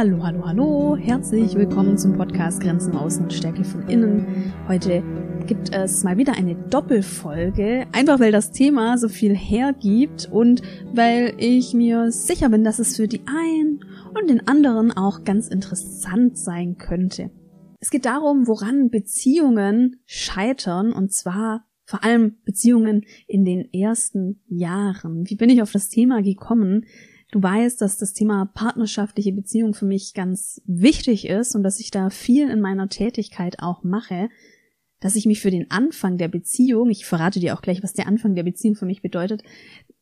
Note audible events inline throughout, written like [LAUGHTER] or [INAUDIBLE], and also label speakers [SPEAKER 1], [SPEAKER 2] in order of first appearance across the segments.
[SPEAKER 1] Hallo, hallo, hallo. Herzlich willkommen zum Podcast Grenzen außen und Stärke von innen. Heute gibt es mal wieder eine Doppelfolge, einfach weil das Thema so viel hergibt und weil ich mir sicher bin, dass es für die einen und den anderen auch ganz interessant sein könnte. Es geht darum, woran Beziehungen scheitern und zwar vor allem Beziehungen in den ersten Jahren. Wie bin ich auf das Thema gekommen? Du weißt, dass das Thema partnerschaftliche Beziehung für mich ganz wichtig ist und dass ich da viel in meiner Tätigkeit auch mache, dass ich mich für den Anfang der Beziehung, ich verrate dir auch gleich, was der Anfang der Beziehung für mich bedeutet,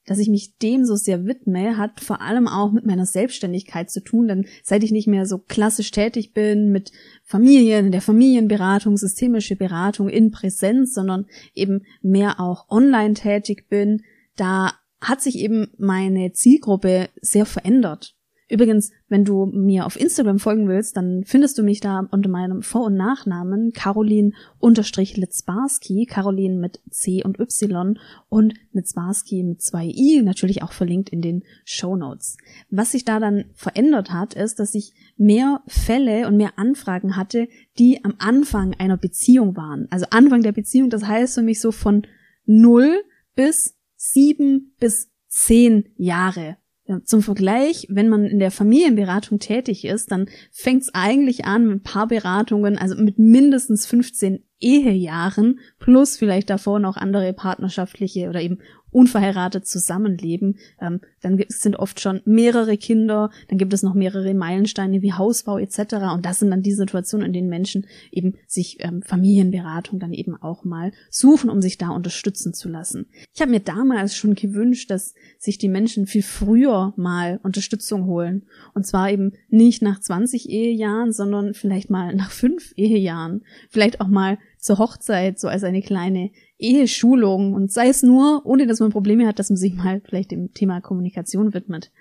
[SPEAKER 1] dass ich mich dem so sehr widme, hat vor allem auch mit meiner Selbstständigkeit zu tun, denn seit ich nicht mehr so klassisch tätig bin mit Familien, der Familienberatung, systemische Beratung in Präsenz, sondern eben mehr auch online tätig bin, da hat sich eben meine Zielgruppe sehr verändert. Übrigens, wenn du mir auf Instagram folgen willst, dann findest du mich da unter meinem Vor- und Nachnamen Caroline-Litzbarski, Caroline mit C und Y und Litzbarski mit zwei I, natürlich auch verlinkt in den Show Notes. Was sich da dann verändert hat, ist, dass ich mehr Fälle und mehr Anfragen hatte, die am Anfang einer Beziehung waren. Also Anfang der Beziehung, das heißt für mich so von null bis sieben bis zehn Jahre. Zum Vergleich, wenn man in der Familienberatung tätig ist, dann fängt es eigentlich an mit Paarberatungen, also mit mindestens 15 Ehejahren plus vielleicht davor noch andere partnerschaftliche oder eben unverheiratet zusammenleben, ähm, dann sind oft schon mehrere Kinder, dann gibt es noch mehrere Meilensteine wie Hausbau etc. Und das sind dann die Situationen, in denen Menschen eben sich ähm, Familienberatung dann eben auch mal suchen, um sich da unterstützen zu lassen. Ich habe mir damals schon gewünscht, dass sich die Menschen viel früher mal Unterstützung holen. Und zwar eben nicht nach 20 Ehejahren, sondern vielleicht mal nach fünf Ehejahren. Vielleicht auch mal zur Hochzeit, so als eine kleine Eheschulung und sei es nur, ohne dass man Probleme hat, dass man sich mal vielleicht dem Thema Kommunikation widmet.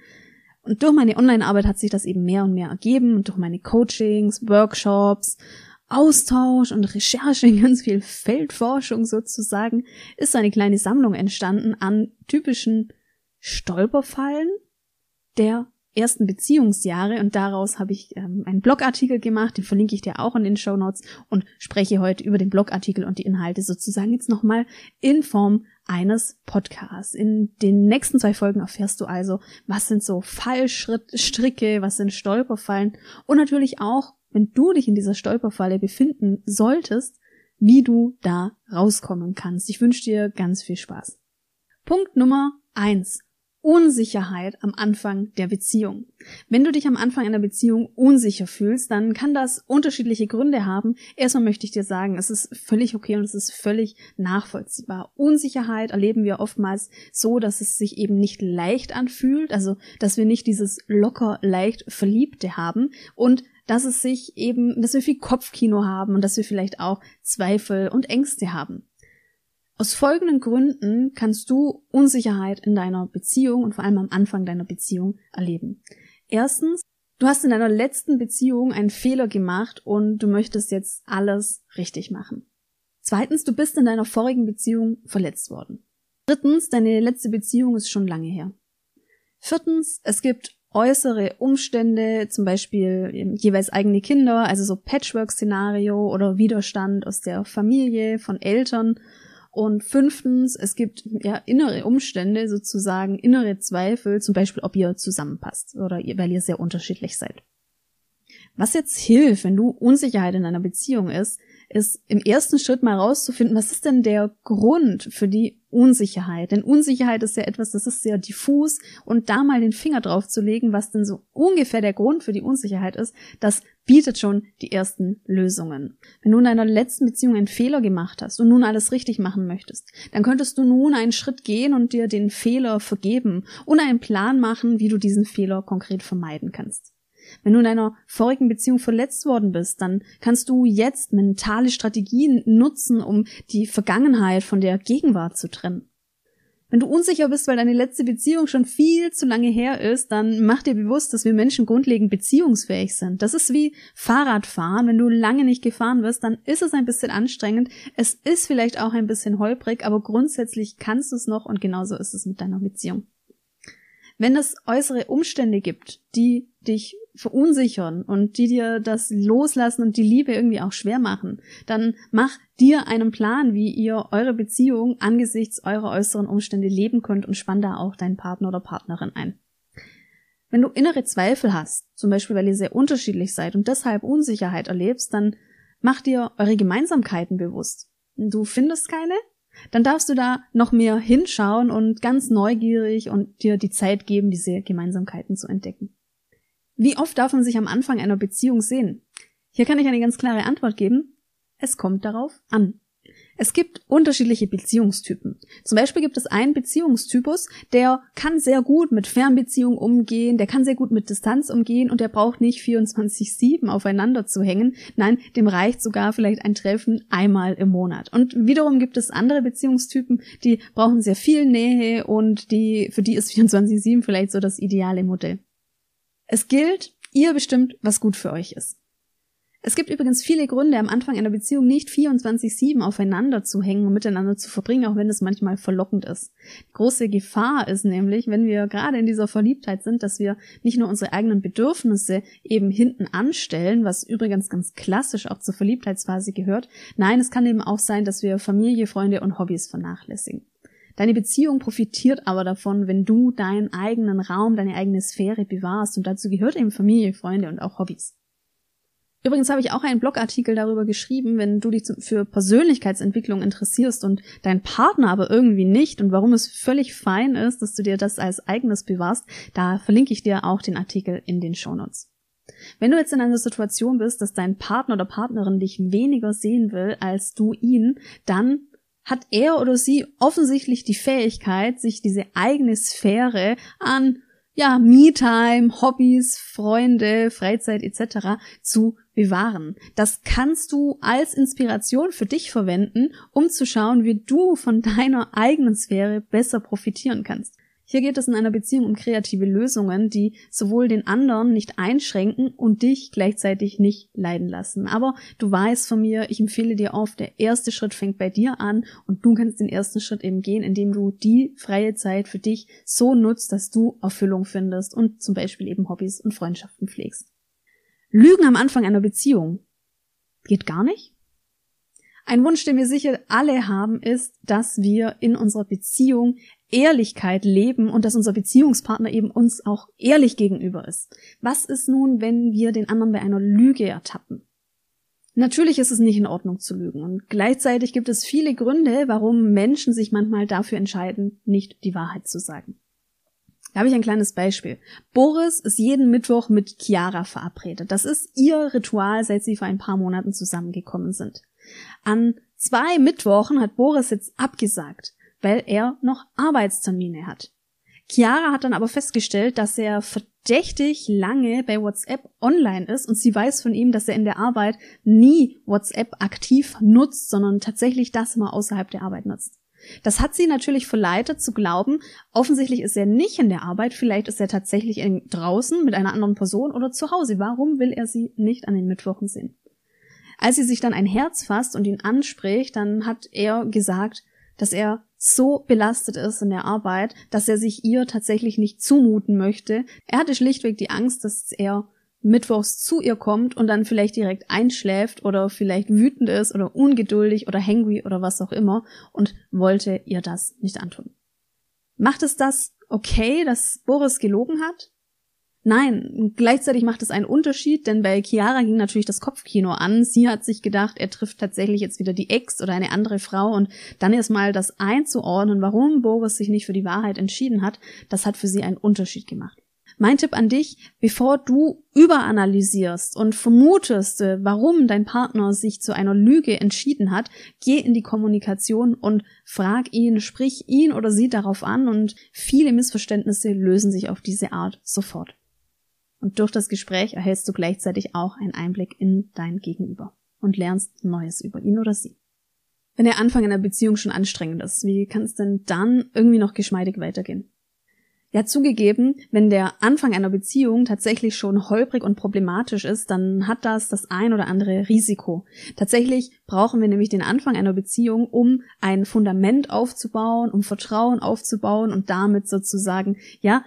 [SPEAKER 1] Und durch meine Online-Arbeit hat sich das eben mehr und mehr ergeben und durch meine Coachings, Workshops, Austausch und Recherche, [LAUGHS] ganz viel Feldforschung sozusagen, ist eine kleine Sammlung entstanden an typischen Stolperfallen der ersten Beziehungsjahre und daraus habe ich ähm, einen Blogartikel gemacht, den verlinke ich dir auch in den Show Notes und spreche heute über den Blogartikel und die Inhalte sozusagen jetzt nochmal in Form eines Podcasts. In den nächsten zwei Folgen erfährst du also, was sind so Fallstricke, was sind Stolperfallen und natürlich auch, wenn du dich in dieser Stolperfalle befinden solltest, wie du da rauskommen kannst. Ich wünsche dir ganz viel Spaß. Punkt Nummer eins Unsicherheit am Anfang der Beziehung. Wenn du dich am Anfang einer Beziehung unsicher fühlst, dann kann das unterschiedliche Gründe haben. Erstmal möchte ich dir sagen, es ist völlig okay und es ist völlig nachvollziehbar. Unsicherheit erleben wir oftmals so, dass es sich eben nicht leicht anfühlt, also dass wir nicht dieses locker leicht Verliebte haben und dass es sich eben, dass wir viel Kopfkino haben und dass wir vielleicht auch Zweifel und Ängste haben. Aus folgenden Gründen kannst du Unsicherheit in deiner Beziehung und vor allem am Anfang deiner Beziehung erleben. Erstens, du hast in deiner letzten Beziehung einen Fehler gemacht und du möchtest jetzt alles richtig machen. Zweitens, du bist in deiner vorigen Beziehung verletzt worden. Drittens, deine letzte Beziehung ist schon lange her. Viertens, es gibt äußere Umstände, zum Beispiel jeweils eigene Kinder, also so Patchwork-Szenario oder Widerstand aus der Familie, von Eltern und fünftens, es gibt ja innere Umstände, sozusagen innere Zweifel, zum Beispiel, ob ihr zusammenpasst oder ihr, weil ihr sehr unterschiedlich seid. Was jetzt hilft, wenn du Unsicherheit in einer Beziehung ist, ist im ersten Schritt mal rauszufinden, was ist denn der Grund für die Unsicherheit? Denn Unsicherheit ist ja etwas, das ist sehr diffus und da mal den Finger drauf zu legen, was denn so ungefähr der Grund für die Unsicherheit ist, das bietet schon die ersten Lösungen. Wenn du in deiner letzten Beziehung einen Fehler gemacht hast und nun alles richtig machen möchtest, dann könntest du nun einen Schritt gehen und dir den Fehler vergeben und einen Plan machen, wie du diesen Fehler konkret vermeiden kannst. Wenn du in einer vorigen Beziehung verletzt worden bist, dann kannst du jetzt mentale Strategien nutzen, um die Vergangenheit von der Gegenwart zu trennen. Wenn du unsicher bist, weil deine letzte Beziehung schon viel zu lange her ist, dann mach dir bewusst, dass wir Menschen grundlegend beziehungsfähig sind. Das ist wie Fahrradfahren. Wenn du lange nicht gefahren wirst, dann ist es ein bisschen anstrengend. Es ist vielleicht auch ein bisschen holprig, aber grundsätzlich kannst du es noch und genauso ist es mit deiner Beziehung. Wenn es äußere Umstände gibt, die dich verunsichern und die dir das Loslassen und die Liebe irgendwie auch schwer machen, dann mach dir einen Plan, wie ihr eure Beziehung angesichts eurer äußeren Umstände leben könnt und spann da auch deinen Partner oder Partnerin ein. Wenn du innere Zweifel hast, zum Beispiel weil ihr sehr unterschiedlich seid und deshalb Unsicherheit erlebst, dann mach dir eure Gemeinsamkeiten bewusst. Du findest keine? Dann darfst du da noch mehr hinschauen und ganz neugierig und dir die Zeit geben, diese Gemeinsamkeiten zu entdecken. Wie oft darf man sich am Anfang einer Beziehung sehen? Hier kann ich eine ganz klare Antwort geben. Es kommt darauf an. Es gibt unterschiedliche Beziehungstypen. Zum Beispiel gibt es einen Beziehungstypus, der kann sehr gut mit Fernbeziehungen umgehen, der kann sehr gut mit Distanz umgehen und der braucht nicht 24-7 aufeinander zu hängen. Nein, dem reicht sogar vielleicht ein Treffen einmal im Monat. Und wiederum gibt es andere Beziehungstypen, die brauchen sehr viel Nähe und die, für die ist 24-7 vielleicht so das ideale Modell. Es gilt, ihr bestimmt, was gut für euch ist. Es gibt übrigens viele Gründe, am Anfang einer Beziehung nicht 24-7 aufeinander zu hängen und miteinander zu verbringen, auch wenn es manchmal verlockend ist. Die große Gefahr ist nämlich, wenn wir gerade in dieser Verliebtheit sind, dass wir nicht nur unsere eigenen Bedürfnisse eben hinten anstellen, was übrigens ganz klassisch auch zur Verliebtheitsphase gehört. Nein, es kann eben auch sein, dass wir Familie, Freunde und Hobbys vernachlässigen. Deine Beziehung profitiert aber davon, wenn du deinen eigenen Raum, deine eigene Sphäre bewahrst und dazu gehört eben Familie, Freunde und auch Hobbys. Übrigens habe ich auch einen Blogartikel darüber geschrieben, wenn du dich für Persönlichkeitsentwicklung interessierst und dein Partner aber irgendwie nicht und warum es völlig fein ist, dass du dir das als eigenes bewahrst, da verlinke ich dir auch den Artikel in den Shownotes. Wenn du jetzt in einer Situation bist, dass dein Partner oder Partnerin dich weniger sehen will als du ihn, dann hat er oder sie offensichtlich die Fähigkeit, sich diese eigene Sphäre an ja, Me-Time, Hobbys, Freunde, Freizeit etc. zu bewahren. Das kannst du als Inspiration für dich verwenden, um zu schauen, wie du von deiner eigenen Sphäre besser profitieren kannst. Hier geht es in einer Beziehung um kreative Lösungen, die sowohl den anderen nicht einschränken und dich gleichzeitig nicht leiden lassen. Aber du weißt von mir, ich empfehle dir oft, der erste Schritt fängt bei dir an und du kannst den ersten Schritt eben gehen, indem du die freie Zeit für dich so nutzt, dass du Erfüllung findest und zum Beispiel eben Hobbys und Freundschaften pflegst. Lügen am Anfang einer Beziehung geht gar nicht? Ein Wunsch, den wir sicher alle haben, ist, dass wir in unserer Beziehung Ehrlichkeit leben und dass unser Beziehungspartner eben uns auch ehrlich gegenüber ist. Was ist nun, wenn wir den anderen bei einer Lüge ertappen? Natürlich ist es nicht in Ordnung zu lügen und gleichzeitig gibt es viele Gründe, warum Menschen sich manchmal dafür entscheiden, nicht die Wahrheit zu sagen. Da habe ich ein kleines Beispiel. Boris ist jeden Mittwoch mit Chiara verabredet. Das ist ihr Ritual, seit sie vor ein paar Monaten zusammengekommen sind. An zwei Mittwochen hat Boris jetzt abgesagt, weil er noch Arbeitstermine hat. Chiara hat dann aber festgestellt, dass er verdächtig lange bei WhatsApp online ist und sie weiß von ihm, dass er in der Arbeit nie WhatsApp aktiv nutzt, sondern tatsächlich das immer außerhalb der Arbeit nutzt. Das hat sie natürlich verleitet zu glauben, offensichtlich ist er nicht in der Arbeit, vielleicht ist er tatsächlich draußen mit einer anderen Person oder zu Hause. Warum will er sie nicht an den Mittwochen sehen? Als sie sich dann ein Herz fasst und ihn anspricht, dann hat er gesagt, dass er so belastet ist in der Arbeit, dass er sich ihr tatsächlich nicht zumuten möchte. Er hatte schlichtweg die Angst, dass er mittwochs zu ihr kommt und dann vielleicht direkt einschläft oder vielleicht wütend ist oder ungeduldig oder hangry oder was auch immer und wollte ihr das nicht antun. Macht es das okay, dass Boris gelogen hat? Nein, gleichzeitig macht es einen Unterschied, denn bei Chiara ging natürlich das Kopfkino an. Sie hat sich gedacht, er trifft tatsächlich jetzt wieder die Ex oder eine andere Frau und dann erstmal das einzuordnen, warum Boris sich nicht für die Wahrheit entschieden hat, das hat für sie einen Unterschied gemacht. Mein Tipp an dich, bevor du überanalysierst und vermutest, äh, warum dein Partner sich zu einer Lüge entschieden hat, geh in die Kommunikation und frag ihn, sprich ihn oder sie darauf an und viele Missverständnisse lösen sich auf diese Art sofort. Und durch das Gespräch erhältst du gleichzeitig auch einen Einblick in dein Gegenüber und lernst Neues über ihn oder sie. Wenn der Anfang einer Beziehung schon anstrengend ist, wie kann es denn dann irgendwie noch geschmeidig weitergehen? Ja, zugegeben, wenn der Anfang einer Beziehung tatsächlich schon holprig und problematisch ist, dann hat das das ein oder andere Risiko. Tatsächlich brauchen wir nämlich den Anfang einer Beziehung, um ein Fundament aufzubauen, um Vertrauen aufzubauen und damit sozusagen, ja,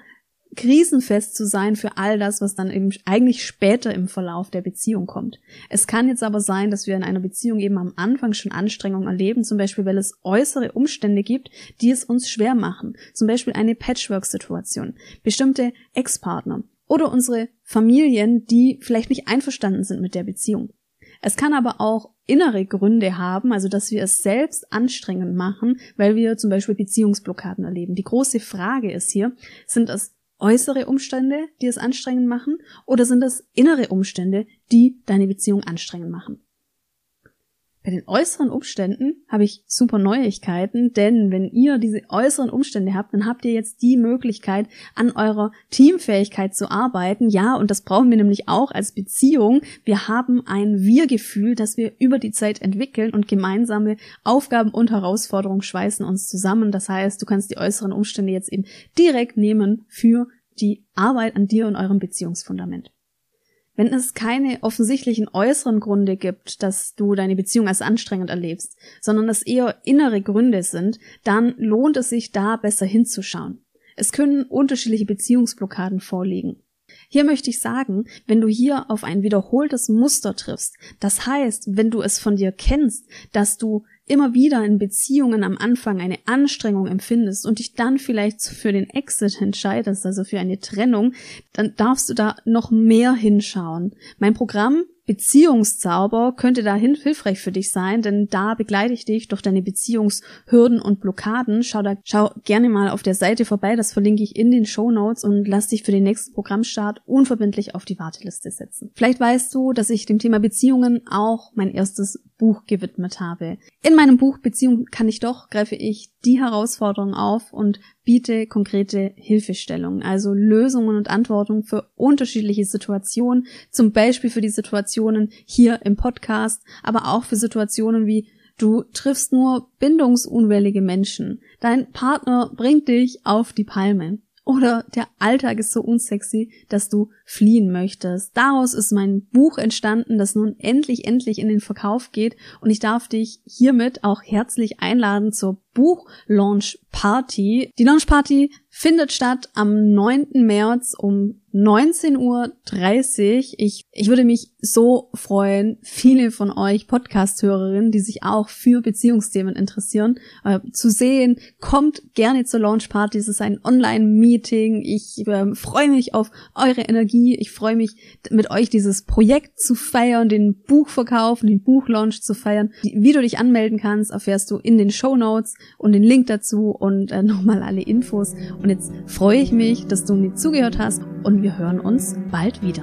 [SPEAKER 1] krisenfest zu sein für all das, was dann eben eigentlich später im Verlauf der Beziehung kommt. Es kann jetzt aber sein, dass wir in einer Beziehung eben am Anfang schon Anstrengungen erleben, zum Beispiel, weil es äußere Umstände gibt, die es uns schwer machen. Zum Beispiel eine Patchwork-Situation, bestimmte Ex-Partner oder unsere Familien, die vielleicht nicht einverstanden sind mit der Beziehung. Es kann aber auch innere Gründe haben, also dass wir es selbst anstrengend machen, weil wir zum Beispiel Beziehungsblockaden erleben. Die große Frage ist hier, sind es äußere Umstände, die es anstrengend machen, oder sind es innere Umstände, die deine Beziehung anstrengend machen? Bei den äußeren Umständen habe ich super Neuigkeiten, denn wenn ihr diese äußeren Umstände habt, dann habt ihr jetzt die Möglichkeit, an eurer Teamfähigkeit zu arbeiten. Ja, und das brauchen wir nämlich auch als Beziehung. Wir haben ein Wir-Gefühl, das wir über die Zeit entwickeln und gemeinsame Aufgaben und Herausforderungen schweißen uns zusammen. Das heißt, du kannst die äußeren Umstände jetzt eben direkt nehmen für die Arbeit an dir und eurem Beziehungsfundament. Wenn es keine offensichtlichen äußeren Gründe gibt, dass du deine Beziehung als anstrengend erlebst, sondern es eher innere Gründe sind, dann lohnt es sich da besser hinzuschauen. Es können unterschiedliche Beziehungsblockaden vorliegen. Hier möchte ich sagen, wenn du hier auf ein wiederholtes Muster triffst, das heißt, wenn du es von dir kennst, dass du immer wieder in Beziehungen am Anfang eine Anstrengung empfindest und dich dann vielleicht für den Exit entscheidest, also für eine Trennung, dann darfst du da noch mehr hinschauen. Mein Programm Beziehungszauber könnte da hilfreich für dich sein, denn da begleite ich dich durch deine Beziehungshürden und Blockaden. Schau da, schau gerne mal auf der Seite vorbei, das verlinke ich in den Show Notes und lass dich für den nächsten Programmstart unverbindlich auf die Warteliste setzen. Vielleicht weißt du, dass ich dem Thema Beziehungen auch mein erstes Buch gewidmet habe. In meinem Buch Beziehung kann ich doch greife ich die Herausforderungen auf und biete konkrete Hilfestellungen, also Lösungen und Antworten für unterschiedliche Situationen, zum Beispiel für die Situationen hier im Podcast, aber auch für Situationen wie Du triffst nur bindungsunwillige Menschen. Dein Partner bringt dich auf die Palme. Oder der Alltag ist so unsexy, dass du fliehen möchtest. Daraus ist mein Buch entstanden, das nun endlich, endlich in den Verkauf geht. Und ich darf dich hiermit auch herzlich einladen zur Buch-Launch Party. Die Launch Party findet statt am 9. März um 19.30 Uhr. Ich, ich würde mich so freuen, viele von euch Podcast-Hörerinnen, die sich auch für Beziehungsthemen interessieren, äh, zu sehen. Kommt gerne zur Launch Party. Es ist ein Online-Meeting. Ich äh, freue mich auf eure Energie. Ich freue mich, mit euch dieses Projekt zu feiern, den Buchverkauf, den Buchlaunch zu feiern. Wie du dich anmelden kannst, erfährst du in den Show Notes und den Link dazu und äh, [LAUGHS] nochmal alle Infos. Und jetzt freue ich mich, dass du mir zugehört hast und wir hören uns bald wieder.